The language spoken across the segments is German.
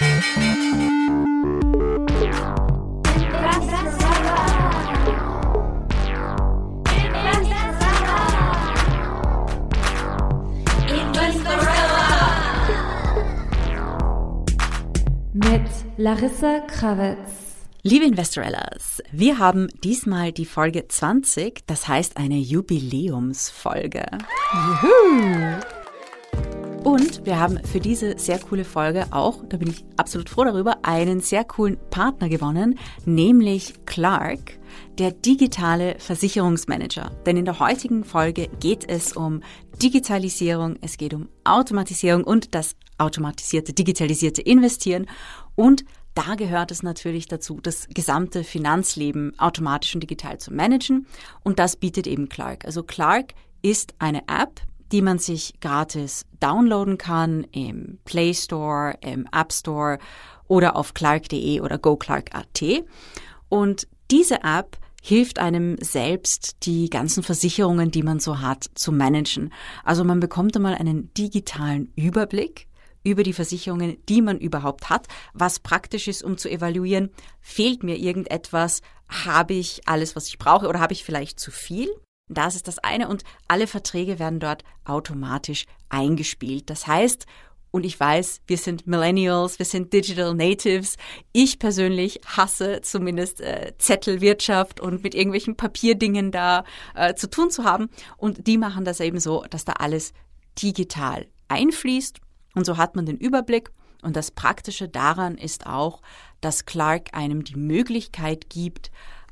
Mit Larissa Krawitz. Liebe Investorellas, wir haben diesmal die Folge 20, das heißt eine Jubiläumsfolge. Juhu! Und wir haben für diese sehr coole Folge auch, da bin ich absolut froh darüber, einen sehr coolen Partner gewonnen, nämlich Clark, der digitale Versicherungsmanager. Denn in der heutigen Folge geht es um Digitalisierung, es geht um Automatisierung und das automatisierte, digitalisierte Investieren. Und da gehört es natürlich dazu, das gesamte Finanzleben automatisch und digital zu managen. Und das bietet eben Clark. Also Clark ist eine App, die man sich gratis downloaden kann im Play Store, im App Store oder auf clark.de oder goclark.at. Und diese App hilft einem selbst, die ganzen Versicherungen, die man so hat, zu managen. Also man bekommt einmal einen digitalen Überblick über die Versicherungen, die man überhaupt hat, was praktisch ist, um zu evaluieren, fehlt mir irgendetwas, habe ich alles, was ich brauche oder habe ich vielleicht zu viel? Das ist das eine und alle Verträge werden dort automatisch eingespielt. Das heißt, und ich weiß, wir sind Millennials, wir sind Digital Natives. Ich persönlich hasse zumindest äh, Zettelwirtschaft und mit irgendwelchen Papierdingen da äh, zu tun zu haben. Und die machen das eben so, dass da alles digital einfließt. Und so hat man den Überblick. Und das Praktische daran ist auch, dass Clark einem die Möglichkeit gibt,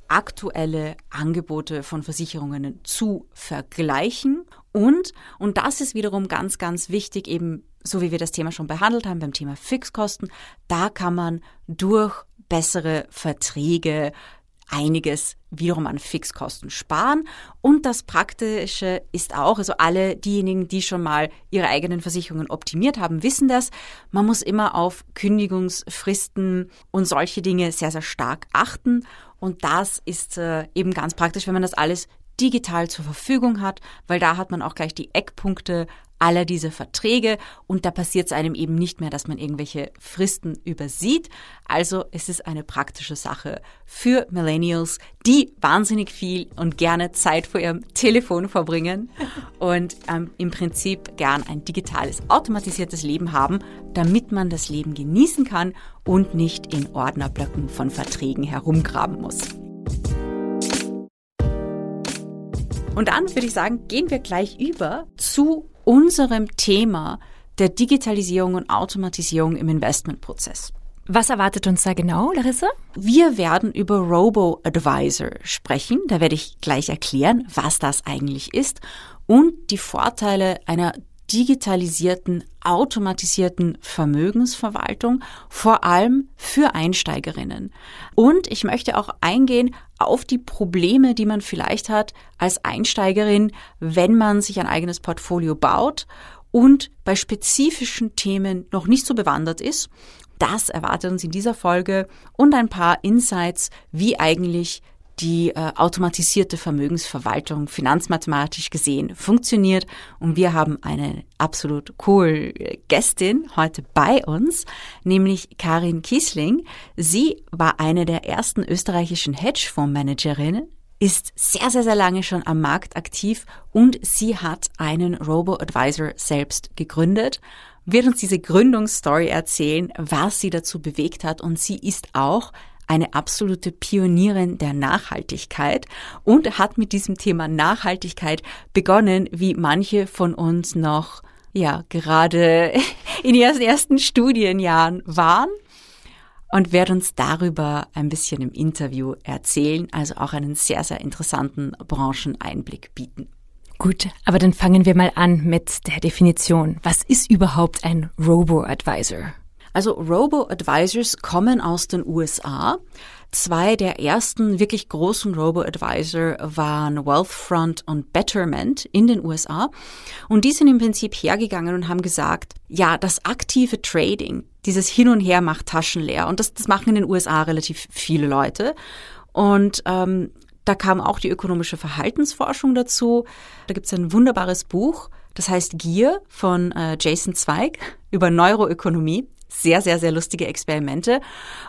aktuelle Angebote von Versicherungen zu vergleichen. Und, und das ist wiederum ganz, ganz wichtig, eben so wie wir das Thema schon behandelt haben beim Thema Fixkosten, da kann man durch bessere Verträge einiges wiederum an Fixkosten sparen. Und das Praktische ist auch, also alle diejenigen, die schon mal ihre eigenen Versicherungen optimiert haben, wissen das. Man muss immer auf Kündigungsfristen und solche Dinge sehr, sehr stark achten. Und das ist äh, eben ganz praktisch, wenn man das alles digital zur Verfügung hat, weil da hat man auch gleich die Eckpunkte aller diese Verträge und da passiert es einem eben nicht mehr, dass man irgendwelche Fristen übersieht. Also es ist eine praktische Sache für Millennials, die wahnsinnig viel und gerne Zeit vor ihrem Telefon verbringen und ähm, im Prinzip gern ein digitales, automatisiertes Leben haben, damit man das Leben genießen kann und nicht in Ordnerblöcken von Verträgen herumgraben muss. Und dann würde ich sagen, gehen wir gleich über zu unserem Thema der Digitalisierung und Automatisierung im Investmentprozess. Was erwartet uns da genau, Larissa? Wir werden über Robo-Advisor sprechen. Da werde ich gleich erklären, was das eigentlich ist und die Vorteile einer digitalisierten, automatisierten Vermögensverwaltung, vor allem für Einsteigerinnen. Und ich möchte auch eingehen auf die Probleme, die man vielleicht hat als Einsteigerin, wenn man sich ein eigenes Portfolio baut und bei spezifischen Themen noch nicht so bewandert ist. Das erwartet uns in dieser Folge und ein paar Insights, wie eigentlich die äh, automatisierte Vermögensverwaltung finanzmathematisch gesehen funktioniert. Und wir haben eine absolut cool Gästin heute bei uns, nämlich Karin Kiesling. Sie war eine der ersten österreichischen Hedgefondsmanagerinnen ist sehr, sehr, sehr lange schon am Markt aktiv und sie hat einen Robo-Advisor selbst gegründet, wird uns diese Gründungsstory erzählen, was sie dazu bewegt hat und sie ist auch eine absolute Pionierin der Nachhaltigkeit und hat mit diesem Thema Nachhaltigkeit begonnen, wie manche von uns noch ja gerade in ihren ersten Studienjahren waren und wird uns darüber ein bisschen im Interview erzählen, also auch einen sehr, sehr interessanten Brancheneinblick bieten. Gut, aber dann fangen wir mal an mit der Definition. Was ist überhaupt ein Robo-Advisor? Also Robo-Advisors kommen aus den USA. Zwei der ersten wirklich großen Robo-Advisor waren Wealthfront und Betterment in den USA. Und die sind im Prinzip hergegangen und haben gesagt, ja, das aktive Trading, dieses Hin und Her macht Taschen leer. Und das, das machen in den USA relativ viele Leute. Und ähm, da kam auch die ökonomische Verhaltensforschung dazu. Da gibt es ein wunderbares Buch, das heißt Gier von äh, Jason Zweig über Neuroökonomie. Sehr, sehr, sehr lustige Experimente.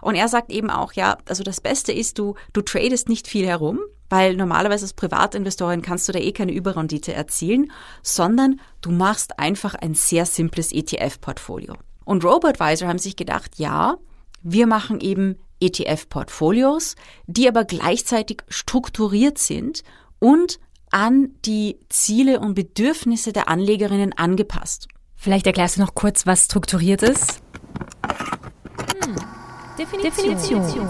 Und er sagt eben auch, ja, also das Beste ist, du, du tradest nicht viel herum, weil normalerweise als Privatinvestorin kannst du da eh keine Überrendite erzielen, sondern du machst einfach ein sehr simples ETF-Portfolio. Und RoboAdvisor haben sich gedacht, ja, wir machen eben ETF-Portfolios, die aber gleichzeitig strukturiert sind und an die Ziele und Bedürfnisse der Anlegerinnen angepasst. Vielleicht erklärst du noch kurz, was strukturiert ist. Definition.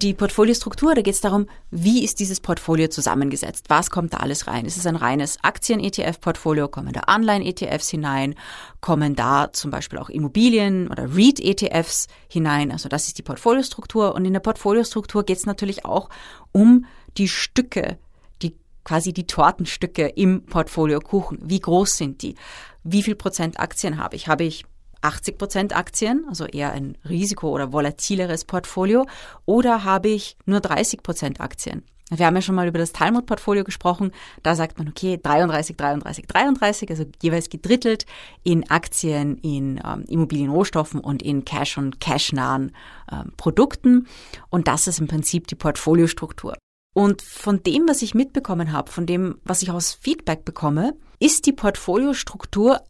Die Portfoliostruktur, da geht es darum, wie ist dieses Portfolio zusammengesetzt? Was kommt da alles rein? Ist es ein reines Aktien-ETF-Portfolio? Kommen da Online-ETFs hinein? Kommen da zum Beispiel auch Immobilien oder REIT-ETFs hinein? Also das ist die Portfoliostruktur. Und in der Portfoliostruktur geht es natürlich auch um die Stücke, die quasi die Tortenstücke im Portfolio-Kuchen. Wie groß sind die? Wie viel Prozent Aktien habe ich? Habe ich 80 Prozent Aktien, also eher ein Risiko- oder volatileres Portfolio, oder habe ich nur 30 Prozent Aktien? Wir haben ja schon mal über das Talmud-Portfolio gesprochen. Da sagt man, okay, 33, 33, 33, also jeweils gedrittelt in Aktien, in ähm, Immobilienrohstoffen und in Cash- und Cash-nahen ähm, Produkten. Und das ist im Prinzip die Portfoliostruktur. Und von dem, was ich mitbekommen habe, von dem, was ich aus Feedback bekomme, ist die Portfoliostruktur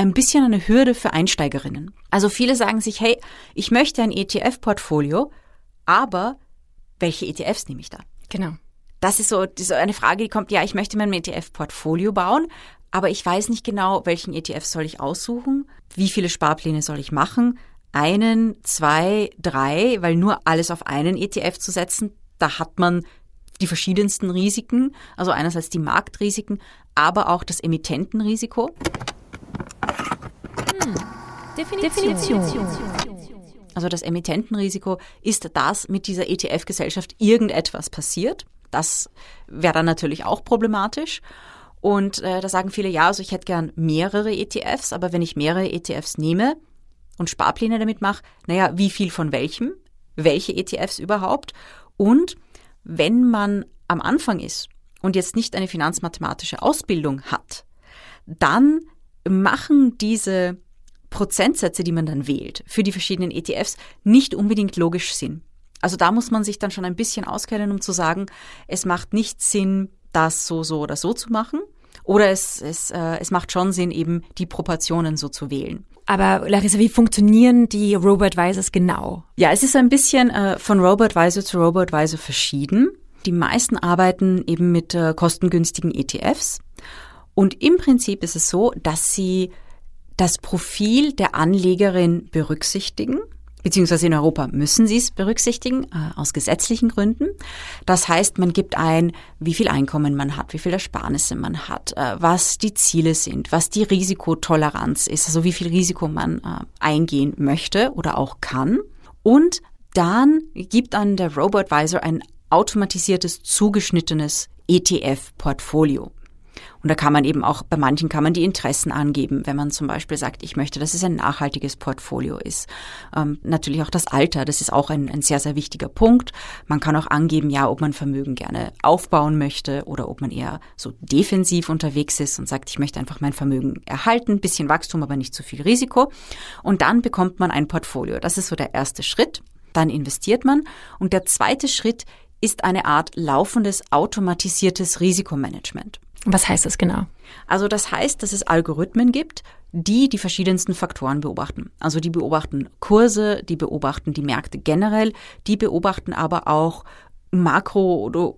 ein bisschen eine Hürde für Einsteigerinnen. Also viele sagen sich, hey, ich möchte ein ETF-Portfolio, aber welche ETFs nehme ich da? Genau. Das ist so, so eine Frage, die kommt, ja, ich möchte mein ETF-Portfolio bauen, aber ich weiß nicht genau, welchen ETF soll ich aussuchen, wie viele Sparpläne soll ich machen, einen, zwei, drei, weil nur alles auf einen ETF zu setzen, da hat man die verschiedensten Risiken, also einerseits die Marktrisiken, aber auch das Emittentenrisiko. Definition. Definition. Also das Emittentenrisiko ist, dass mit dieser ETF-Gesellschaft irgendetwas passiert. Das wäre dann natürlich auch problematisch. Und äh, da sagen viele, ja, also ich hätte gern mehrere ETFs, aber wenn ich mehrere ETFs nehme und Sparpläne damit mache, naja, wie viel von welchem? Welche ETFs überhaupt? Und wenn man am Anfang ist und jetzt nicht eine finanzmathematische Ausbildung hat, dann machen diese Prozentsätze, die man dann wählt für die verschiedenen ETFs, nicht unbedingt logisch Sinn. Also da muss man sich dann schon ein bisschen auskennen, um zu sagen, es macht nicht Sinn, das so, so oder so zu machen. Oder es, es, äh, es macht schon Sinn, eben die Proportionen so zu wählen. Aber Larissa, wie funktionieren die Robo-Advisors genau? Ja, es ist ein bisschen äh, von Robo-Advisor zu Robo-Advisor verschieden. Die meisten arbeiten eben mit äh, kostengünstigen ETFs. Und im Prinzip ist es so, dass sie das Profil der Anlegerin berücksichtigen beziehungsweise in Europa müssen sie es berücksichtigen, äh, aus gesetzlichen Gründen. Das heißt, man gibt ein, wie viel Einkommen man hat, wie viel Ersparnisse man hat, äh, was die Ziele sind, was die Risikotoleranz ist, also wie viel Risiko man äh, eingehen möchte oder auch kann. Und dann gibt an der Robo-Advisor ein automatisiertes, zugeschnittenes ETF-Portfolio. Und da kann man eben auch, bei manchen kann man die Interessen angeben, wenn man zum Beispiel sagt, ich möchte, dass es ein nachhaltiges Portfolio ist. Ähm, natürlich auch das Alter, das ist auch ein, ein sehr, sehr wichtiger Punkt. Man kann auch angeben, ja, ob man Vermögen gerne aufbauen möchte oder ob man eher so defensiv unterwegs ist und sagt, ich möchte einfach mein Vermögen erhalten, bisschen Wachstum, aber nicht zu viel Risiko. Und dann bekommt man ein Portfolio. Das ist so der erste Schritt. Dann investiert man. Und der zweite Schritt ist eine Art laufendes automatisiertes Risikomanagement. Was heißt das genau? Also das heißt, dass es Algorithmen gibt, die die verschiedensten Faktoren beobachten. Also die beobachten Kurse, die beobachten die Märkte generell, die beobachten aber auch makro- oder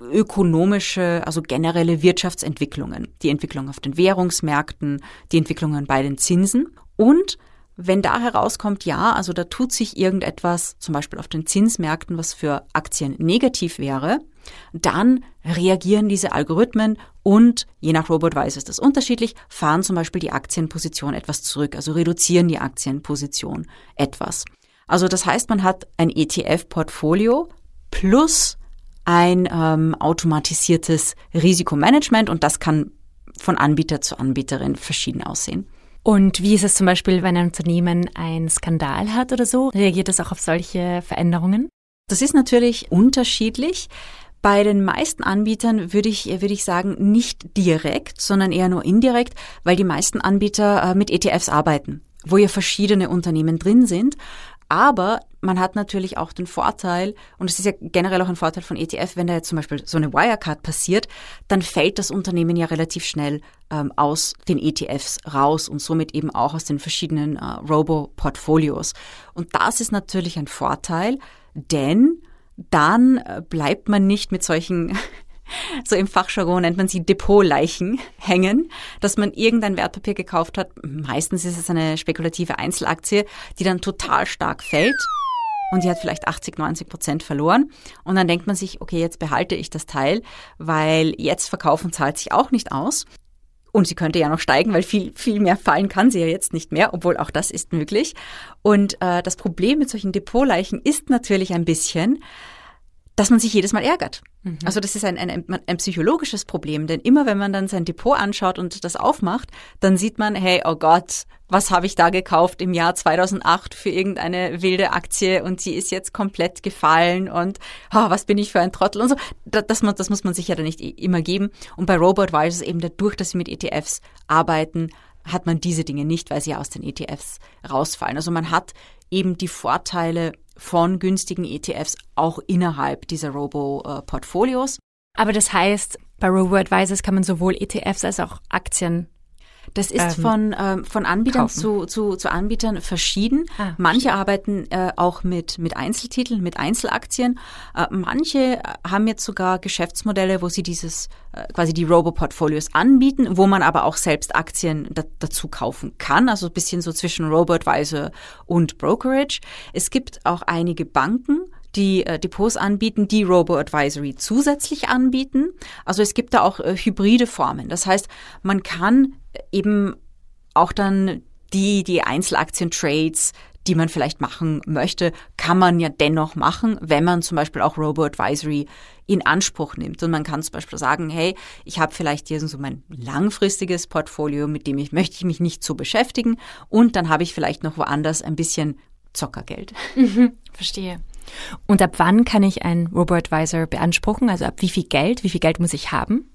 ökonomische, also generelle Wirtschaftsentwicklungen, die Entwicklung auf den Währungsmärkten, die Entwicklungen bei den Zinsen und wenn da herauskommt, ja, also da tut sich irgendetwas, zum Beispiel auf den Zinsmärkten, was für Aktien negativ wäre, dann reagieren diese Algorithmen und je nach Robotweise ist das unterschiedlich, fahren zum Beispiel die Aktienposition etwas zurück, also reduzieren die Aktienposition etwas. Also das heißt, man hat ein ETF-Portfolio plus ein ähm, automatisiertes Risikomanagement und das kann von Anbieter zu Anbieterin verschieden aussehen. Und wie ist es zum Beispiel, wenn ein Unternehmen einen Skandal hat oder so? Reagiert das auch auf solche Veränderungen? Das ist natürlich unterschiedlich. Bei den meisten Anbietern würde ich, würde ich sagen, nicht direkt, sondern eher nur indirekt, weil die meisten Anbieter äh, mit ETFs arbeiten. wo ja verschiedene Unternehmen drin sind. Aber man hat natürlich auch den Vorteil, und es ist ja generell auch ein Vorteil von ETF, wenn da jetzt zum Beispiel so eine Wirecard passiert, dann fällt das Unternehmen ja relativ schnell ähm, aus den ETFs raus und somit eben auch aus den verschiedenen äh, Robo-Portfolios. Und das ist natürlich ein Vorteil, denn dann äh, bleibt man nicht mit solchen so im Fachjargon nennt man sie Depotleichen hängen, dass man irgendein Wertpapier gekauft hat. Meistens ist es eine spekulative Einzelaktie, die dann total stark fällt und die hat vielleicht 80, 90 Prozent verloren. Und dann denkt man sich, okay, jetzt behalte ich das Teil, weil jetzt verkaufen zahlt sich auch nicht aus. Und sie könnte ja noch steigen, weil viel, viel mehr fallen kann sie ja jetzt nicht mehr, obwohl auch das ist möglich. Und äh, das Problem mit solchen Depotleichen ist natürlich ein bisschen, dass man sich jedes Mal ärgert. Mhm. Also das ist ein, ein, ein, psychologisches Problem, denn immer wenn man dann sein Depot anschaut und das aufmacht, dann sieht man, hey, oh Gott, was habe ich da gekauft im Jahr 2008 für irgendeine wilde Aktie und sie ist jetzt komplett gefallen und oh, was bin ich für ein Trottel und so. Das, das, das muss man sich ja dann nicht immer geben. Und bei Robo-Advisors eben dadurch, dass sie mit ETFs arbeiten, hat man diese Dinge nicht, weil sie aus den ETFs rausfallen. Also man hat eben die Vorteile von günstigen ETFs auch innerhalb dieser Robo-Portfolios. Aber das heißt, bei Robo-Advisors kann man sowohl ETFs als auch Aktien das ist ähm, von, ähm, von Anbietern zu, zu, zu Anbietern verschieden. Ah, manche arbeiten äh, auch mit, mit Einzeltiteln, mit Einzelaktien. Äh, manche haben jetzt sogar Geschäftsmodelle, wo sie dieses äh, quasi die Robo-Portfolios anbieten, wo man aber auch selbst Aktien da, dazu kaufen kann. Also ein bisschen so zwischen Robo-Advisor und Brokerage. Es gibt auch einige Banken, die äh, Depots anbieten, die Robo-Advisory zusätzlich anbieten. Also es gibt da auch äh, hybride Formen. Das heißt, man kann eben auch dann die, die Einzelaktien-Trades, die man vielleicht machen möchte, kann man ja dennoch machen, wenn man zum Beispiel auch Robo-Advisory in Anspruch nimmt. Und man kann zum Beispiel sagen, hey, ich habe vielleicht hier so mein langfristiges Portfolio, mit dem ich möchte ich mich nicht so beschäftigen und dann habe ich vielleicht noch woanders ein bisschen Zockergeld. Mhm, verstehe. Und ab wann kann ich einen Robo-Advisor beanspruchen? Also ab wie viel Geld? Wie viel Geld muss ich haben?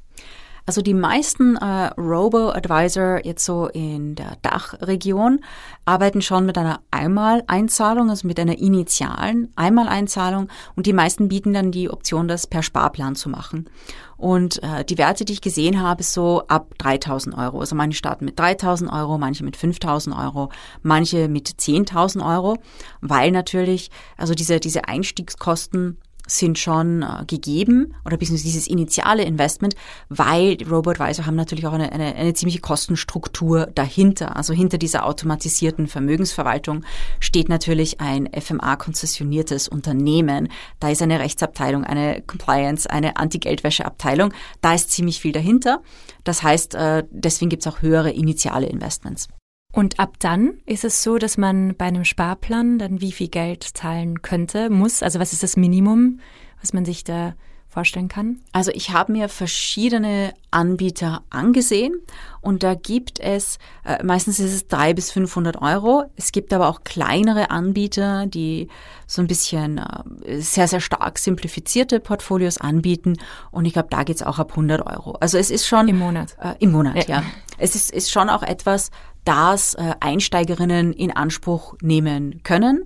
Also die meisten äh, Robo-Advisor jetzt so in der Dachregion arbeiten schon mit einer Einmaleinzahlung, also mit einer initialen Einmaleinzahlung und die meisten bieten dann die Option, das per Sparplan zu machen. Und äh, die Werte, die ich gesehen habe, so ab 3000 Euro. Also manche starten mit 3000 Euro, manche mit 5000 Euro, manche mit 10.000 Euro, weil natürlich, also diese, diese Einstiegskosten sind schon äh, gegeben oder beziehungsweise dieses initiale Investment, weil Robo-Advisor haben natürlich auch eine, eine, eine ziemliche Kostenstruktur dahinter. Also hinter dieser automatisierten Vermögensverwaltung steht natürlich ein FMA-konzessioniertes Unternehmen. Da ist eine Rechtsabteilung, eine Compliance, eine Anti-Geldwäsche-Abteilung. Da ist ziemlich viel dahinter. Das heißt, äh, deswegen gibt es auch höhere initiale Investments. Und ab dann ist es so, dass man bei einem Sparplan dann wie viel Geld zahlen könnte, muss? Also was ist das Minimum, was man sich da vorstellen kann? Also ich habe mir verschiedene Anbieter angesehen und da gibt es, äh, meistens ist es drei bis 500 Euro. Es gibt aber auch kleinere Anbieter, die so ein bisschen äh, sehr, sehr stark simplifizierte Portfolios anbieten und ich glaube, da geht's auch ab 100 Euro. Also es ist schon... Im Monat. Äh, Im Monat, ja. ja. Es ist, ist schon auch etwas, das äh, Einsteigerinnen in Anspruch nehmen können.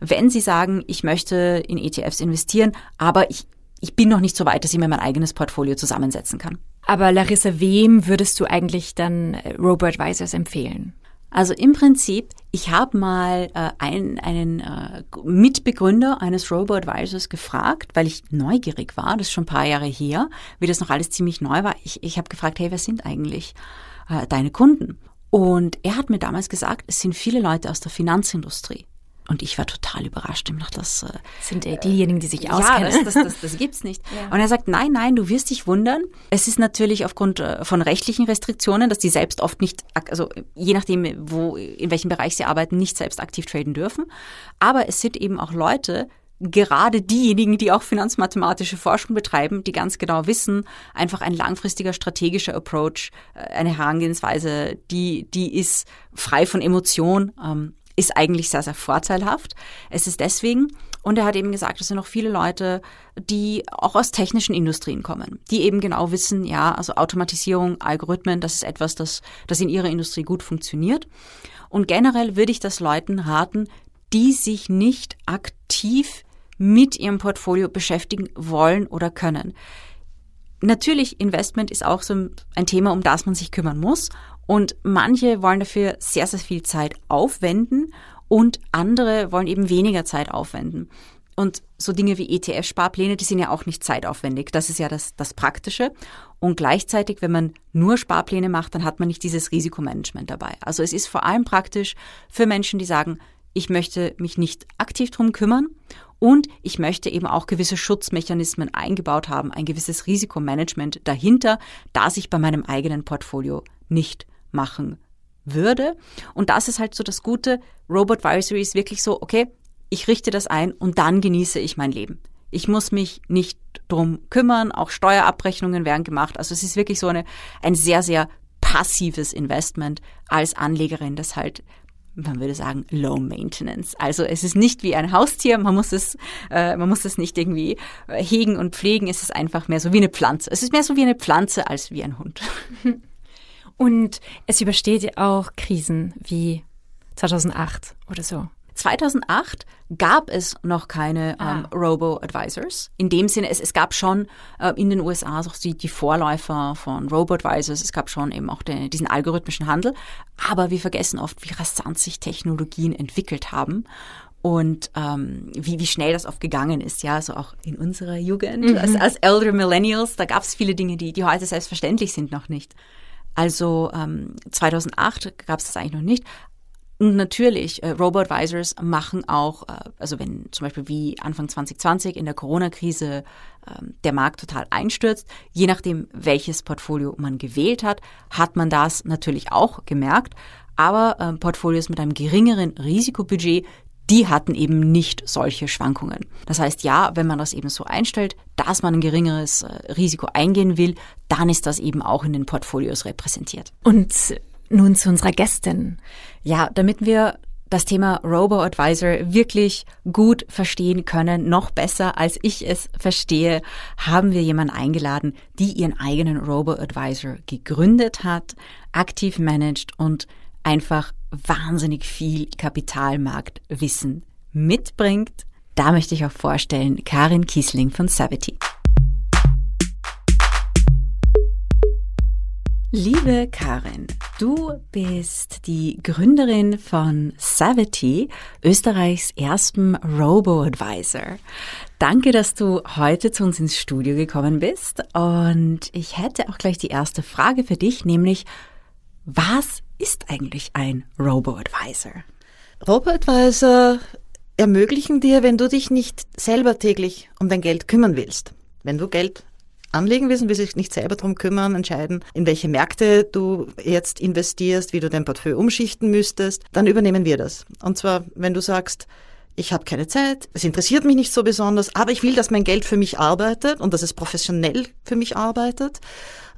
Wenn sie sagen, ich möchte in ETFs investieren, aber ich, ich bin noch nicht so weit, dass ich mir mein eigenes Portfolio zusammensetzen kann. Aber Larissa, wem würdest du eigentlich dann äh, Robo-Advisors empfehlen? Also im Prinzip, ich habe mal äh, einen, einen äh, Mitbegründer eines Robo-Advisors gefragt, weil ich neugierig war, das ist schon ein paar Jahre her, wie das noch alles ziemlich neu war. Ich, ich habe gefragt, hey, wer sind eigentlich äh, deine Kunden? Und er hat mir damals gesagt, es sind viele Leute aus der Finanzindustrie. Und ich war total überrascht. Ich dachte, das äh, sind äh, diejenigen, die sich auskennen. Ja, das, das, das, das gibt's nicht. Ja. Und er sagt, nein, nein, du wirst dich wundern. Es ist natürlich aufgrund äh, von rechtlichen Restriktionen, dass die selbst oft nicht, also je nachdem, wo, in welchem Bereich sie arbeiten, nicht selbst aktiv traden dürfen. Aber es sind eben auch Leute, gerade diejenigen, die auch finanzmathematische Forschung betreiben, die ganz genau wissen, einfach ein langfristiger strategischer Approach, äh, eine Herangehensweise, die, die ist frei von Emotion. Ähm, ist eigentlich sehr, sehr vorteilhaft. Es ist deswegen, und er hat eben gesagt, es sind noch viele Leute, die auch aus technischen Industrien kommen, die eben genau wissen, ja, also Automatisierung, Algorithmen, das ist etwas, das, das in ihrer Industrie gut funktioniert. Und generell würde ich das Leuten raten, die sich nicht aktiv mit ihrem Portfolio beschäftigen wollen oder können. Natürlich, Investment ist auch so ein Thema, um das man sich kümmern muss. Und manche wollen dafür sehr, sehr viel Zeit aufwenden und andere wollen eben weniger Zeit aufwenden. Und so Dinge wie ETF-Sparpläne, die sind ja auch nicht zeitaufwendig. Das ist ja das, das Praktische. Und gleichzeitig, wenn man nur Sparpläne macht, dann hat man nicht dieses Risikomanagement dabei. Also es ist vor allem praktisch für Menschen, die sagen, ich möchte mich nicht aktiv drum kümmern und ich möchte eben auch gewisse Schutzmechanismen eingebaut haben, ein gewisses Risikomanagement dahinter, das ich bei meinem eigenen Portfolio nicht machen würde. Und das ist halt so das Gute. Robotvisory ist wirklich so, okay, ich richte das ein und dann genieße ich mein Leben. Ich muss mich nicht drum kümmern, auch Steuerabrechnungen werden gemacht. Also es ist wirklich so eine, ein sehr, sehr passives Investment als Anlegerin, das halt man würde sagen, low maintenance. Also es ist nicht wie ein Haustier, man muss es, äh, man muss es nicht irgendwie äh, hegen und pflegen, es ist einfach mehr so wie eine Pflanze. Es ist mehr so wie eine Pflanze als wie ein Hund. Und es übersteht auch Krisen wie 2008 oder so. 2008 gab es noch keine ah. ähm, Robo-Advisors. In dem Sinne, es, es gab schon äh, in den USA auch die, die Vorläufer von Robo-Advisors. Es gab schon eben auch den, diesen algorithmischen Handel. Aber wir vergessen oft, wie rasant sich Technologien entwickelt haben und ähm, wie, wie schnell das oft gegangen ist, ja, so auch in unserer Jugend, mhm. als, als Elder Millennials, da gab es viele Dinge, die, die heute selbstverständlich sind, noch nicht. Also ähm, 2008 gab es das eigentlich noch nicht. Und natürlich, äh, Robo-Advisors machen auch, äh, also wenn zum Beispiel wie Anfang 2020 in der Corona-Krise äh, der Markt total einstürzt, je nachdem, welches Portfolio man gewählt hat, hat man das natürlich auch gemerkt. Aber äh, Portfolios mit einem geringeren Risikobudget, die hatten eben nicht solche Schwankungen. Das heißt, ja, wenn man das eben so einstellt, dass man ein geringeres äh, Risiko eingehen will, dann ist das eben auch in den Portfolios repräsentiert. Und nun zu unserer Gästin. Ja, damit wir das Thema Robo-Advisor wirklich gut verstehen können, noch besser als ich es verstehe, haben wir jemanden eingeladen, die ihren eigenen Robo-Advisor gegründet hat, aktiv managt und einfach wahnsinnig viel Kapitalmarktwissen mitbringt. Da möchte ich auch vorstellen Karin Kiesling von Savity. Liebe Karin, du bist die Gründerin von Savity, Österreichs ersten Robo-Advisor. Danke, dass du heute zu uns ins Studio gekommen bist. Und ich hätte auch gleich die erste Frage für dich, nämlich, was ist eigentlich ein Robo-Advisor? Robo-Advisor ermöglichen dir, wenn du dich nicht selber täglich um dein Geld kümmern willst. Wenn du Geld anlegen willst und willst dich nicht selber darum kümmern, entscheiden, in welche Märkte du jetzt investierst, wie du dein Portfolio umschichten müsstest, dann übernehmen wir das. Und zwar, wenn du sagst, ich habe keine Zeit, es interessiert mich nicht so besonders, aber ich will, dass mein Geld für mich arbeitet und dass es professionell für mich arbeitet.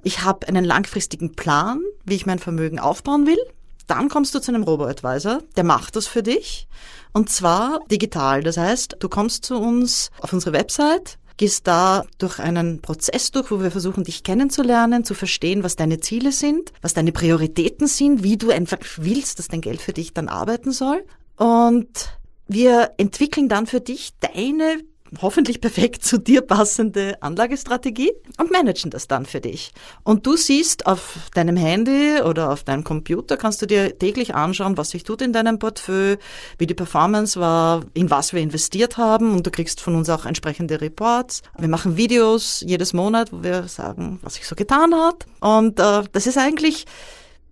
Ich habe einen langfristigen Plan, wie ich mein Vermögen aufbauen will. Dann kommst du zu einem Robo-Advisor, der macht das für dich. Und zwar digital. Das heißt, du kommst zu uns auf unsere Website, gehst da durch einen Prozess durch, wo wir versuchen, dich kennenzulernen, zu verstehen, was deine Ziele sind, was deine Prioritäten sind, wie du einfach willst, dass dein Geld für dich dann arbeiten soll. Und wir entwickeln dann für dich deine hoffentlich perfekt zu dir passende Anlagestrategie und managen das dann für dich. Und du siehst auf deinem Handy oder auf deinem Computer, kannst du dir täglich anschauen, was sich tut in deinem Portfolio, wie die Performance war, in was wir investiert haben und du kriegst von uns auch entsprechende Reports. Wir machen Videos jedes Monat, wo wir sagen, was sich so getan hat. Und äh, das ist eigentlich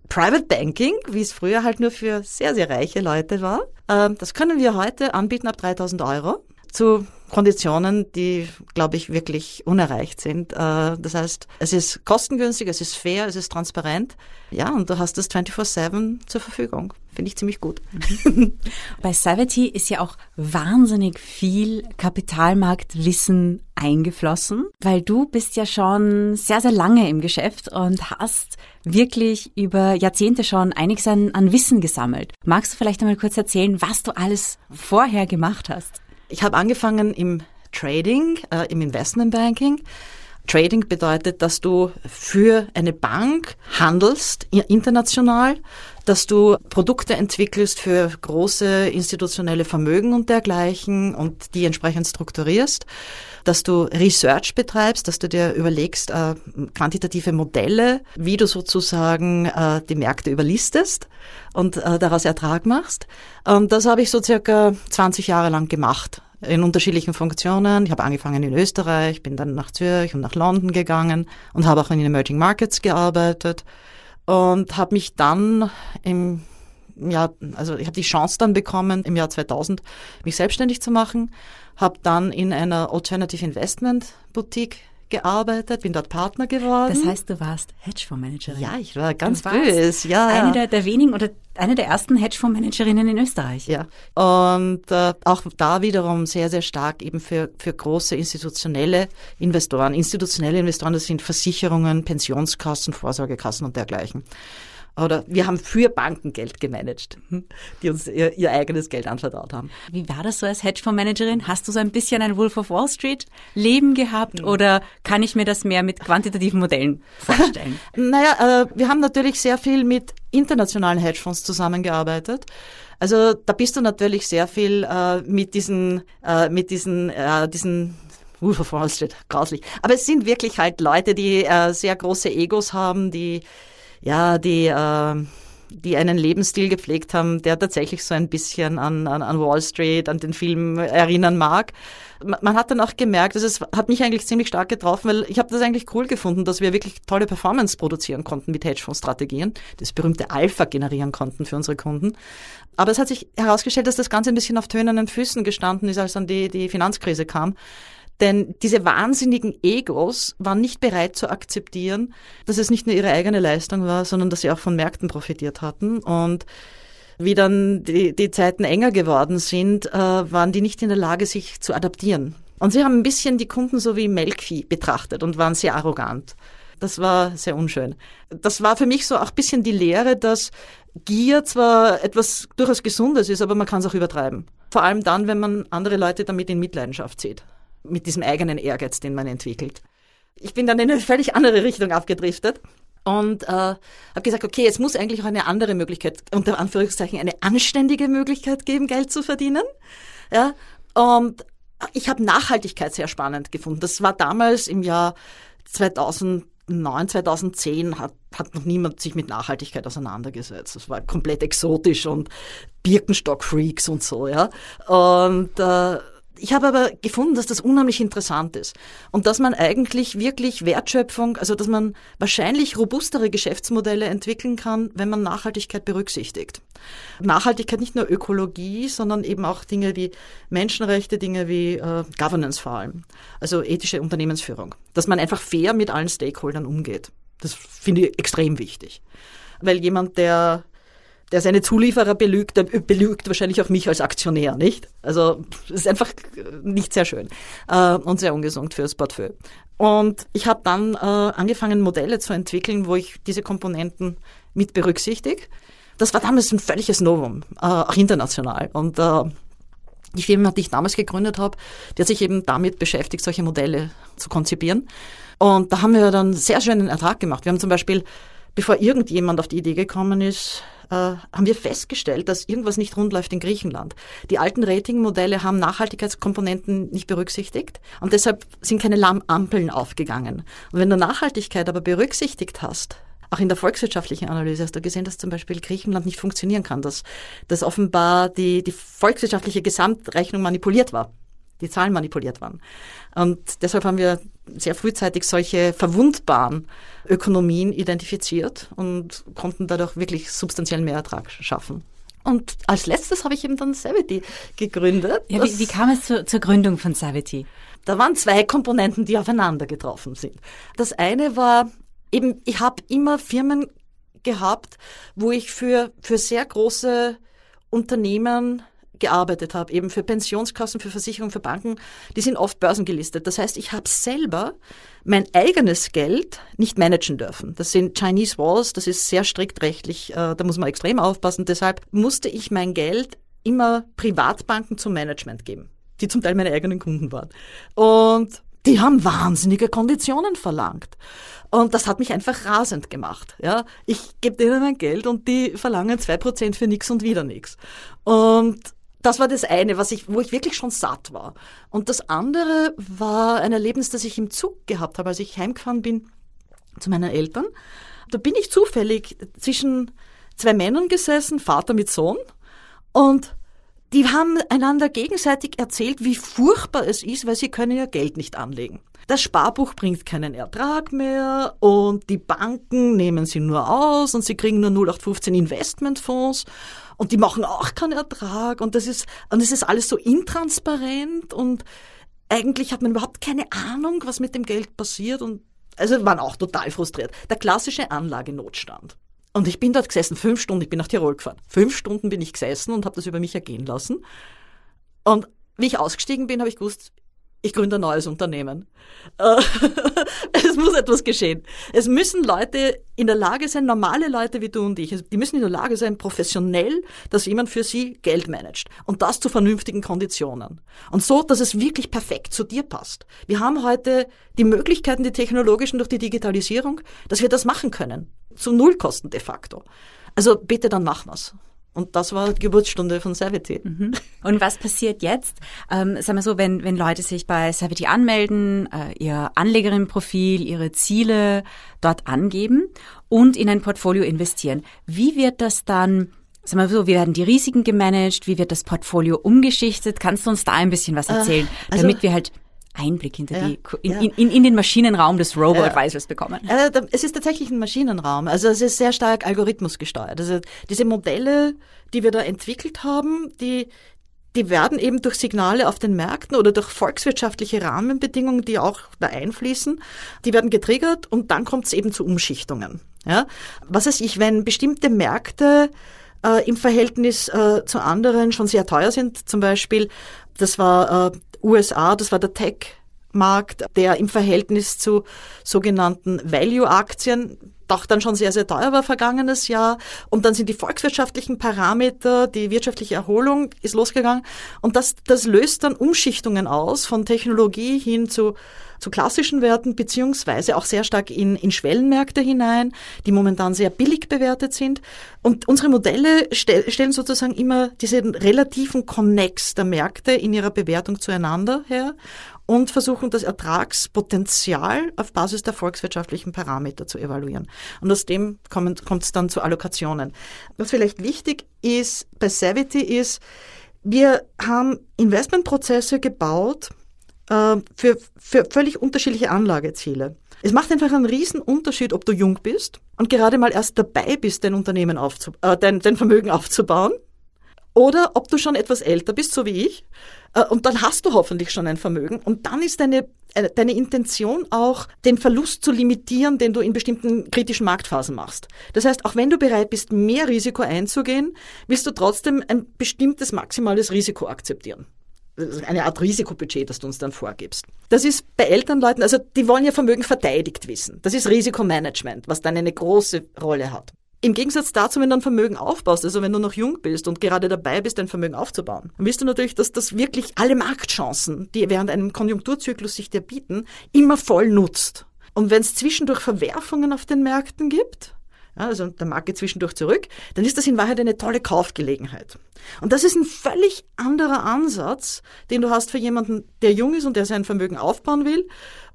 Private Banking, wie es früher halt nur für sehr, sehr reiche Leute war. Äh, das können wir heute anbieten ab 3000 Euro zu Konditionen, die, glaube ich, wirklich unerreicht sind. Äh, das heißt, es ist kostengünstig, es ist fair, es ist transparent. Ja, und du hast das 24-7 zur Verfügung finde ich ziemlich gut. Bei Savity ist ja auch wahnsinnig viel Kapitalmarktwissen eingeflossen, weil du bist ja schon sehr, sehr lange im Geschäft und hast wirklich über Jahrzehnte schon einiges an, an Wissen gesammelt. Magst du vielleicht einmal kurz erzählen, was du alles vorher gemacht hast? Ich habe angefangen im Trading, äh, im Investmentbanking. Trading bedeutet, dass du für eine Bank handelst, international, dass du Produkte entwickelst für große institutionelle Vermögen und dergleichen und die entsprechend strukturierst, dass du Research betreibst, dass du dir überlegst, äh, quantitative Modelle, wie du sozusagen äh, die Märkte überlistest und äh, daraus Ertrag machst. Und das habe ich so circa 20 Jahre lang gemacht in unterschiedlichen Funktionen. Ich habe angefangen in Österreich, bin dann nach Zürich und nach London gegangen und habe auch in Emerging Markets gearbeitet und habe mich dann im Jahr, also ich habe die Chance dann bekommen, im Jahr 2000 mich selbstständig zu machen, habe dann in einer Alternative Investment Boutique gearbeitet, bin dort Partner geworden. Das heißt, du warst Hedgefondsmanagerin. Ja, ich war ganz böse. Ja, eine. Der, der wenigen oder eine der ersten Hedgefondsmanagerinnen in Österreich. Ja. Und äh, auch da wiederum sehr, sehr stark eben für, für große institutionelle Investoren. Institutionelle Investoren, das sind Versicherungen, Pensionskassen, Vorsorgekassen und dergleichen oder wir haben für Banken Geld gemanagt, hm, die uns ihr, ihr, eigenes Geld anvertraut haben. Wie war das so als Hedgefondsmanagerin? Hast du so ein bisschen ein Wolf of Wall Street Leben gehabt mhm. oder kann ich mir das mehr mit quantitativen Modellen vorstellen? naja, äh, wir haben natürlich sehr viel mit internationalen Hedgefonds zusammengearbeitet. Also da bist du natürlich sehr viel äh, mit diesen, äh, mit diesen, äh, diesen Wolf of Wall Street, grauslich. Aber es sind wirklich halt Leute, die äh, sehr große Egos haben, die ja, die, äh, die einen Lebensstil gepflegt haben, der tatsächlich so ein bisschen an, an, an Wall Street, an den Film erinnern mag. Man hat dann auch gemerkt, also es hat mich eigentlich ziemlich stark getroffen, weil ich habe das eigentlich cool gefunden, dass wir wirklich tolle Performance produzieren konnten mit Hedgefonds-Strategien, das berühmte Alpha generieren konnten für unsere Kunden. Aber es hat sich herausgestellt, dass das Ganze ein bisschen auf tönenden Füßen gestanden ist, als dann die, die Finanzkrise kam. Denn diese wahnsinnigen Egos waren nicht bereit zu akzeptieren, dass es nicht nur ihre eigene Leistung war, sondern dass sie auch von Märkten profitiert hatten. Und wie dann die, die Zeiten enger geworden sind, äh, waren die nicht in der Lage, sich zu adaptieren. Und sie haben ein bisschen die Kunden so wie Melkvieh betrachtet und waren sehr arrogant. Das war sehr unschön. Das war für mich so auch ein bisschen die Lehre, dass Gier zwar etwas durchaus Gesundes ist, aber man kann es auch übertreiben. Vor allem dann, wenn man andere Leute damit in Mitleidenschaft zieht mit diesem eigenen Ehrgeiz, den man entwickelt. Ich bin dann in eine völlig andere Richtung abgedriftet und äh, habe gesagt, okay, es muss eigentlich auch eine andere Möglichkeit, unter Anführungszeichen eine anständige Möglichkeit geben, Geld zu verdienen. Ja, und ich habe Nachhaltigkeit sehr spannend gefunden. Das war damals im Jahr 2009, 2010 hat, hat noch niemand sich mit Nachhaltigkeit auseinandergesetzt. Das war komplett exotisch und Birkenstock-Freaks und so, ja. Und äh, ich habe aber gefunden, dass das unheimlich interessant ist und dass man eigentlich wirklich Wertschöpfung, also dass man wahrscheinlich robustere Geschäftsmodelle entwickeln kann, wenn man Nachhaltigkeit berücksichtigt. Nachhaltigkeit nicht nur Ökologie, sondern eben auch Dinge wie Menschenrechte, Dinge wie äh, Governance vor allem, also ethische Unternehmensführung, dass man einfach fair mit allen Stakeholdern umgeht. Das finde ich extrem wichtig, weil jemand, der der seine Zulieferer belügt, der belügt wahrscheinlich auch mich als Aktionär, nicht? Also es ist einfach nicht sehr schön äh, und sehr ungesund fürs Portfolio. Und ich habe dann äh, angefangen, Modelle zu entwickeln, wo ich diese Komponenten mit berücksichtige. Das war damals ein völliges Novum, äh, auch international. Und äh, die Firma, die ich damals gegründet habe, die hat sich eben damit beschäftigt, solche Modelle zu konzipieren. Und da haben wir dann sehr schönen Ertrag gemacht. Wir haben zum Beispiel, bevor irgendjemand auf die Idee gekommen ist, äh, haben wir festgestellt, dass irgendwas nicht rund läuft in Griechenland. Die alten Ratingmodelle haben Nachhaltigkeitskomponenten nicht berücksichtigt und deshalb sind keine Ampeln aufgegangen. Und wenn du Nachhaltigkeit aber berücksichtigt hast, auch in der volkswirtschaftlichen Analyse hast du gesehen, dass zum Beispiel Griechenland nicht funktionieren kann, dass, dass offenbar die, die volkswirtschaftliche Gesamtrechnung manipuliert war die Zahlen manipuliert waren. Und deshalb haben wir sehr frühzeitig solche verwundbaren Ökonomien identifiziert und konnten dadurch wirklich substanziell mehr Ertrag schaffen. Und als letztes habe ich eben dann Savity gegründet. Ja, wie, wie kam es zu, zur Gründung von Savity? Da waren zwei Komponenten, die aufeinander getroffen sind. Das eine war eben, ich habe immer Firmen gehabt, wo ich für, für sehr große Unternehmen gearbeitet habe, eben für Pensionskassen, für Versicherungen, für Banken, die sind oft börsengelistet. Das heißt, ich habe selber mein eigenes Geld nicht managen dürfen. Das sind Chinese Walls, das ist sehr strikt rechtlich, äh, da muss man extrem aufpassen. Deshalb musste ich mein Geld immer Privatbanken zum Management geben, die zum Teil meine eigenen Kunden waren. Und die haben wahnsinnige Konditionen verlangt. Und das hat mich einfach rasend gemacht. Ja, ich gebe denen mein Geld und die verlangen zwei Prozent für nichts und wieder nichts. Und das war das eine, was ich, wo ich wirklich schon satt war. Und das andere war ein Erlebnis, das ich im Zug gehabt habe, als ich heimgefahren bin zu meinen Eltern. Da bin ich zufällig zwischen zwei Männern gesessen, Vater mit Sohn, und die haben einander gegenseitig erzählt, wie furchtbar es ist, weil sie können ihr Geld nicht anlegen. Das Sparbuch bringt keinen Ertrag mehr und die Banken nehmen sie nur aus und sie kriegen nur 0815 Investmentfonds und die machen auch keinen Ertrag und das ist, und es ist alles so intransparent und eigentlich hat man überhaupt keine Ahnung, was mit dem Geld passiert und also waren auch total frustriert. Der klassische Anlagenotstand. Und ich bin dort gesessen, fünf Stunden, ich bin nach Tirol gefahren. Fünf Stunden bin ich gesessen und habe das über mich ergehen lassen. Und wie ich ausgestiegen bin, habe ich gewusst, ich gründe ein neues Unternehmen. Äh, es muss etwas geschehen. Es müssen Leute in der Lage sein, normale Leute wie du und ich, die müssen in der Lage sein, professionell, dass jemand für sie Geld managt. Und das zu vernünftigen Konditionen. Und so, dass es wirklich perfekt zu dir passt. Wir haben heute die Möglichkeiten, die technologischen durch die Digitalisierung, dass wir das machen können. Zu Nullkosten de facto. Also bitte, dann machen wir's. Und das war die Geburtsstunde von Savity. Mhm. Und was passiert jetzt? Ähm, sagen wir so, wenn, wenn Leute sich bei Savity anmelden, äh, ihr Anlegerinnenprofil, ihre Ziele dort angeben und in ein Portfolio investieren. Wie wird das dann Sagen wir so, wie werden die Risiken gemanagt? Wie wird das Portfolio umgeschichtet? Kannst du uns da ein bisschen was äh, erzählen, äh, also, damit wir halt Einblick hinter ja, die, in, ja. in, in, den Maschinenraum des Robo-Advisors ja. bekommen? Es ist tatsächlich ein Maschinenraum. Also es ist sehr stark algorithmusgesteuert. Also diese Modelle, die wir da entwickelt haben, die, die werden eben durch Signale auf den Märkten oder durch volkswirtschaftliche Rahmenbedingungen, die auch da einfließen, die werden getriggert und dann kommt es eben zu Umschichtungen. Ja? Was weiß ich, wenn bestimmte Märkte äh, im Verhältnis äh, zu anderen schon sehr teuer sind, zum Beispiel, das war äh, USA, das war der Tech-Markt, der im Verhältnis zu sogenannten Value-Aktien doch dann schon sehr, sehr teuer war vergangenes Jahr. Und dann sind die volkswirtschaftlichen Parameter, die wirtschaftliche Erholung ist losgegangen. Und das, das löst dann Umschichtungen aus von Technologie hin zu, zu klassischen Werten, beziehungsweise auch sehr stark in, in Schwellenmärkte hinein, die momentan sehr billig bewertet sind. Und unsere Modelle stell, stellen sozusagen immer diesen relativen Connex der Märkte in ihrer Bewertung zueinander her und versuchen das Ertragspotenzial auf Basis der volkswirtschaftlichen Parameter zu evaluieren. Und aus dem kommt es dann zu Allokationen. Was vielleicht wichtig ist bei Savity ist, wir haben Investmentprozesse gebaut äh, für, für völlig unterschiedliche Anlageziele. Es macht einfach einen riesen Unterschied, ob du jung bist und gerade mal erst dabei bist, dein Unternehmen aufzu äh, dein, dein Vermögen aufzubauen oder ob du schon etwas älter bist, so wie ich, äh, und dann hast du hoffentlich schon ein Vermögen. Und dann ist deine, äh, deine Intention auch, den Verlust zu limitieren, den du in bestimmten kritischen Marktphasen machst. Das heißt, auch wenn du bereit bist, mehr Risiko einzugehen, willst du trotzdem ein bestimmtes maximales Risiko akzeptieren eine Art Risikobudget, das du uns dann vorgibst. Das ist bei Elternleuten, also die wollen ja Vermögen verteidigt wissen. Das ist Risikomanagement, was dann eine große Rolle hat. Im Gegensatz dazu, wenn du ein Vermögen aufbaust, also wenn du noch jung bist und gerade dabei bist, dein Vermögen aufzubauen, dann wirst du natürlich, dass das wirklich alle Marktchancen, die während einem Konjunkturzyklus sich dir bieten, immer voll nutzt. Und wenn es zwischendurch Verwerfungen auf den Märkten gibt, also der Markt geht zwischendurch zurück, dann ist das in Wahrheit eine tolle Kaufgelegenheit. Und das ist ein völlig anderer Ansatz, den du hast für jemanden, der jung ist und der sein Vermögen aufbauen will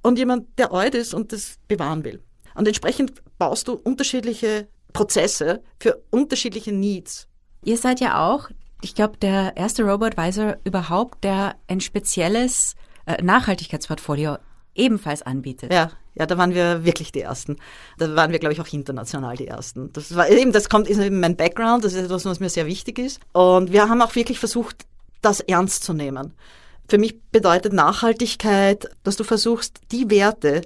und jemand, der alt ist und das bewahren will. Und entsprechend baust du unterschiedliche Prozesse für unterschiedliche Needs. Ihr seid ja auch, ich glaube, der erste Robo-Advisor überhaupt, der ein spezielles äh, Nachhaltigkeitsportfolio ebenfalls anbietet. Ja, ja, da waren wir wirklich die Ersten. Da waren wir, glaube ich, auch international die Ersten. Das war eben, das kommt, ist eben mein Background, das ist etwas, was mir sehr wichtig ist. Und wir haben auch wirklich versucht, das ernst zu nehmen. Für mich bedeutet Nachhaltigkeit, dass du versuchst, die Werte,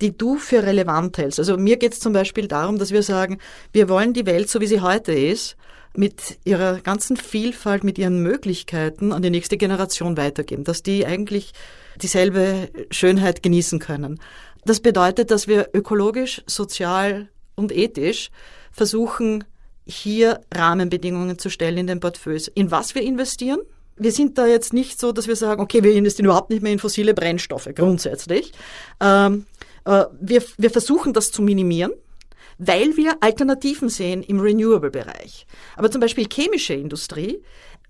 die du für relevant hältst. Also mir geht es zum Beispiel darum, dass wir sagen, wir wollen die Welt, so wie sie heute ist, mit ihrer ganzen Vielfalt, mit ihren Möglichkeiten an die nächste Generation weitergeben, dass die eigentlich dieselbe Schönheit genießen können. Das bedeutet, dass wir ökologisch, sozial und ethisch versuchen, hier Rahmenbedingungen zu stellen in den Portfolios. In was wir investieren? Wir sind da jetzt nicht so, dass wir sagen, okay, wir investieren überhaupt nicht mehr in fossile Brennstoffe, grundsätzlich. Ähm, äh, wir, wir versuchen das zu minimieren weil wir Alternativen sehen im Renewable-Bereich. Aber zum Beispiel chemische Industrie,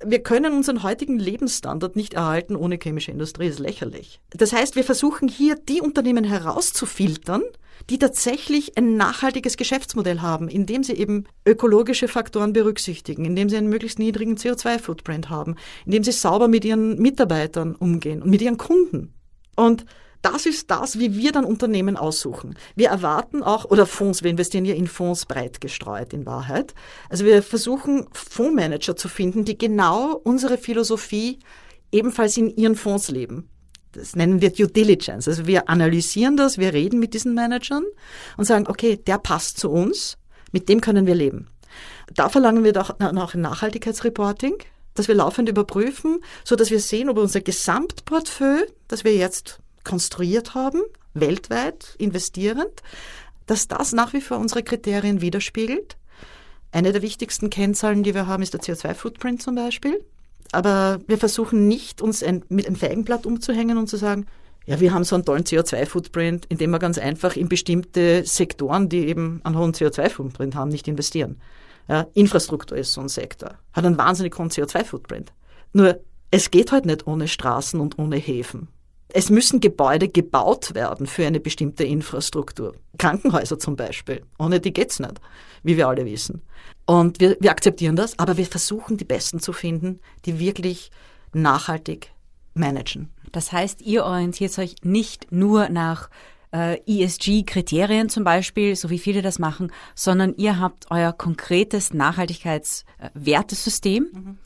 wir können unseren heutigen Lebensstandard nicht erhalten ohne chemische Industrie, ist lächerlich. Das heißt, wir versuchen hier die Unternehmen herauszufiltern, die tatsächlich ein nachhaltiges Geschäftsmodell haben, indem sie eben ökologische Faktoren berücksichtigen, indem sie einen möglichst niedrigen CO2-Footprint haben, indem sie sauber mit ihren Mitarbeitern umgehen und mit ihren Kunden. Und das ist das, wie wir dann Unternehmen aussuchen. Wir erwarten auch, oder Fonds, wir investieren ja in Fonds breit gestreut in Wahrheit. Also wir versuchen Fondsmanager zu finden, die genau unsere Philosophie ebenfalls in ihren Fonds leben. Das nennen wir Due Diligence. Also wir analysieren das, wir reden mit diesen Managern und sagen, okay, der passt zu uns, mit dem können wir leben. Da verlangen wir doch noch ein Nachhaltigkeitsreporting, dass wir laufend überprüfen, so dass wir sehen, ob unser Gesamtportfolio, das wir jetzt konstruiert haben, weltweit investierend, dass das nach wie vor unsere Kriterien widerspiegelt. Eine der wichtigsten Kennzahlen, die wir haben, ist der CO2-Footprint zum Beispiel. Aber wir versuchen nicht, uns ein, mit einem Feigenblatt umzuhängen und zu sagen, ja, wir haben so einen tollen CO2-Footprint, indem wir ganz einfach in bestimmte Sektoren, die eben einen hohen CO2-Footprint haben, nicht investieren. Ja, Infrastruktur ist so ein Sektor, hat einen wahnsinnig hohen CO2-Footprint. Nur, es geht halt nicht ohne Straßen und ohne Häfen. Es müssen Gebäude gebaut werden für eine bestimmte Infrastruktur. Krankenhäuser zum Beispiel. Ohne die geht's nicht, wie wir alle wissen. Und wir, wir akzeptieren das, aber wir versuchen die Besten zu finden, die wirklich nachhaltig managen. Das heißt, ihr orientiert euch nicht nur nach äh, ESG-Kriterien zum Beispiel, so wie viele das machen, sondern ihr habt euer konkretes Nachhaltigkeitswertesystem mhm.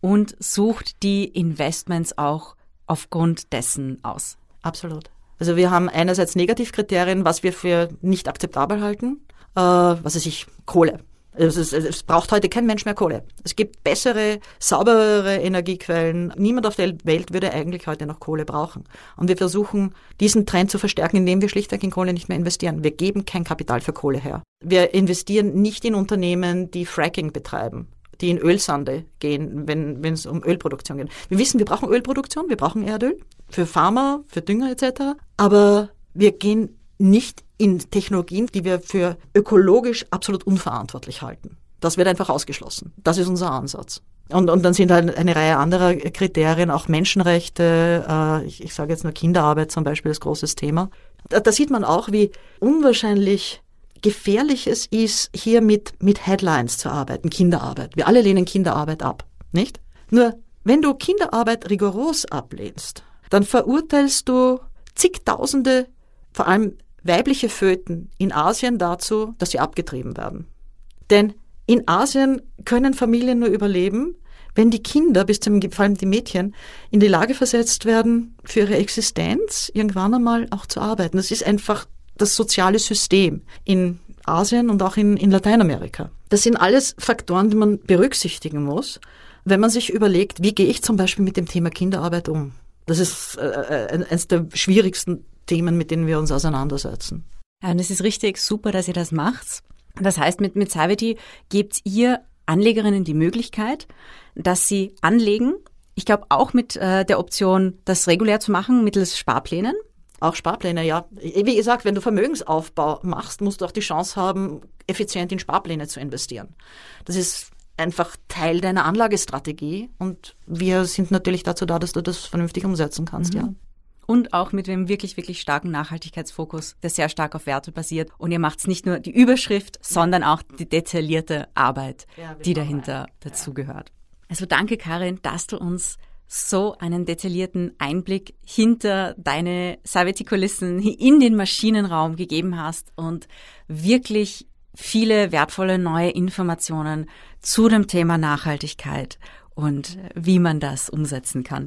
und sucht die Investments auch aufgrund dessen aus. Absolut. Also wir haben einerseits Negativkriterien, was wir für nicht akzeptabel halten, äh, was weiß ich, Kohle. Es, ist, es, braucht heute kein Mensch mehr Kohle. Es gibt bessere, sauberere Energiequellen. Niemand auf der Welt würde eigentlich heute noch Kohle brauchen. Und wir versuchen, diesen Trend zu verstärken, indem wir schlichtweg in Kohle nicht mehr investieren. Wir geben kein Kapital für Kohle her. Wir investieren nicht in Unternehmen, die Fracking betreiben die in Ölsande gehen, wenn es um Ölproduktion geht. Wir wissen, wir brauchen Ölproduktion, wir brauchen Erdöl für Pharma, für Dünger etc. Aber wir gehen nicht in Technologien, die wir für ökologisch absolut unverantwortlich halten. Das wird einfach ausgeschlossen. Das ist unser Ansatz. Und, und dann sind halt eine Reihe anderer Kriterien, auch Menschenrechte, äh, ich, ich sage jetzt nur Kinderarbeit zum Beispiel, das großes Thema. Da, da sieht man auch, wie unwahrscheinlich gefährlich es ist, hier mit, mit Headlines zu arbeiten, Kinderarbeit. Wir alle lehnen Kinderarbeit ab, nicht? Nur, wenn du Kinderarbeit rigoros ablehnst, dann verurteilst du zigtausende, vor allem weibliche Föten in Asien dazu, dass sie abgetrieben werden. Denn in Asien können Familien nur überleben, wenn die Kinder, bis zum, vor allem die Mädchen, in die Lage versetzt werden, für ihre Existenz irgendwann einmal auch zu arbeiten. Das ist einfach das soziale System in Asien und auch in, in Lateinamerika. Das sind alles Faktoren, die man berücksichtigen muss, wenn man sich überlegt, wie gehe ich zum Beispiel mit dem Thema Kinderarbeit um. Das ist äh, äh eines der schwierigsten Themen, mit denen wir uns auseinandersetzen. Ja, und es ist richtig super, dass ihr das macht. Das heißt, mit, mit Savity gebt ihr Anlegerinnen die Möglichkeit, dass sie anlegen. Ich glaube auch mit äh, der Option, das regulär zu machen mittels Sparplänen. Auch Sparpläne, ja. Wie gesagt, wenn du Vermögensaufbau machst, musst du auch die Chance haben, effizient in Sparpläne zu investieren. Das ist einfach Teil deiner Anlagestrategie und wir sind natürlich dazu da, dass du das vernünftig umsetzen kannst, mhm. ja. Und auch mit einem wirklich, wirklich starken Nachhaltigkeitsfokus, der sehr stark auf Werte basiert. Und ihr macht es nicht nur die Überschrift, sondern auch die detaillierte Arbeit, ja, die dahinter dazugehört. Also danke, Karin, dass du uns so einen detaillierten Einblick hinter deine Saveti-Kulissen in den Maschinenraum gegeben hast und wirklich viele wertvolle neue Informationen zu dem Thema Nachhaltigkeit und wie man das umsetzen kann.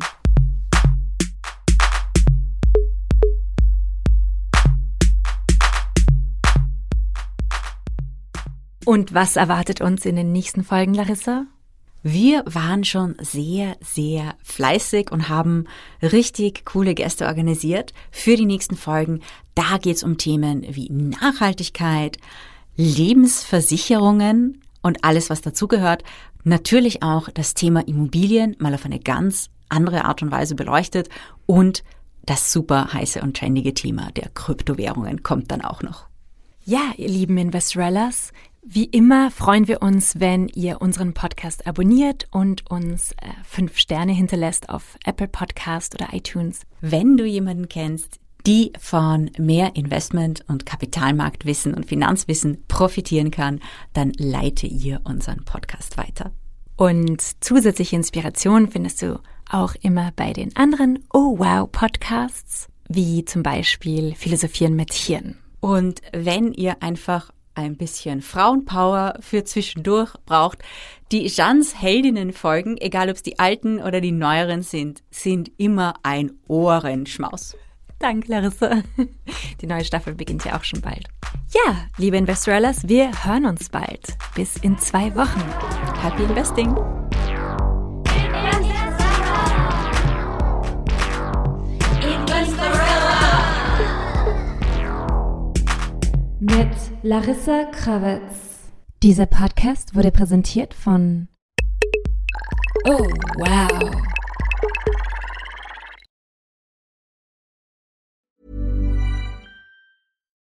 Und was erwartet uns in den nächsten Folgen, Larissa? Wir waren schon sehr, sehr fleißig und haben richtig coole Gäste organisiert für die nächsten Folgen. Da geht's um Themen wie Nachhaltigkeit, Lebensversicherungen und alles, was dazugehört. Natürlich auch das Thema Immobilien mal auf eine ganz andere Art und Weise beleuchtet und das super heiße und trendige Thema der Kryptowährungen kommt dann auch noch. Ja, ihr lieben Investorellas, wie immer freuen wir uns, wenn ihr unseren Podcast abonniert und uns äh, fünf Sterne hinterlässt auf Apple Podcast oder iTunes. Wenn du jemanden kennst, die von mehr Investment und Kapitalmarktwissen und Finanzwissen profitieren kann, dann leite ihr unseren Podcast weiter. Und zusätzliche Inspiration findest du auch immer bei den anderen Oh Wow Podcasts, wie zum Beispiel Philosophieren mit Tieren. Und wenn ihr einfach ein bisschen Frauenpower für zwischendurch braucht, die Jeans-Heldinnen-Folgen, egal ob es die alten oder die neueren sind, sind immer ein Ohrenschmaus. Danke, Larissa. Die neue Staffel beginnt ja auch schon bald. Ja, liebe Investorellas, wir hören uns bald. Bis in zwei Wochen. Happy Investing! Mit Larissa Krawitz. Dieser Podcast wurde präsentiert von Oh, wow.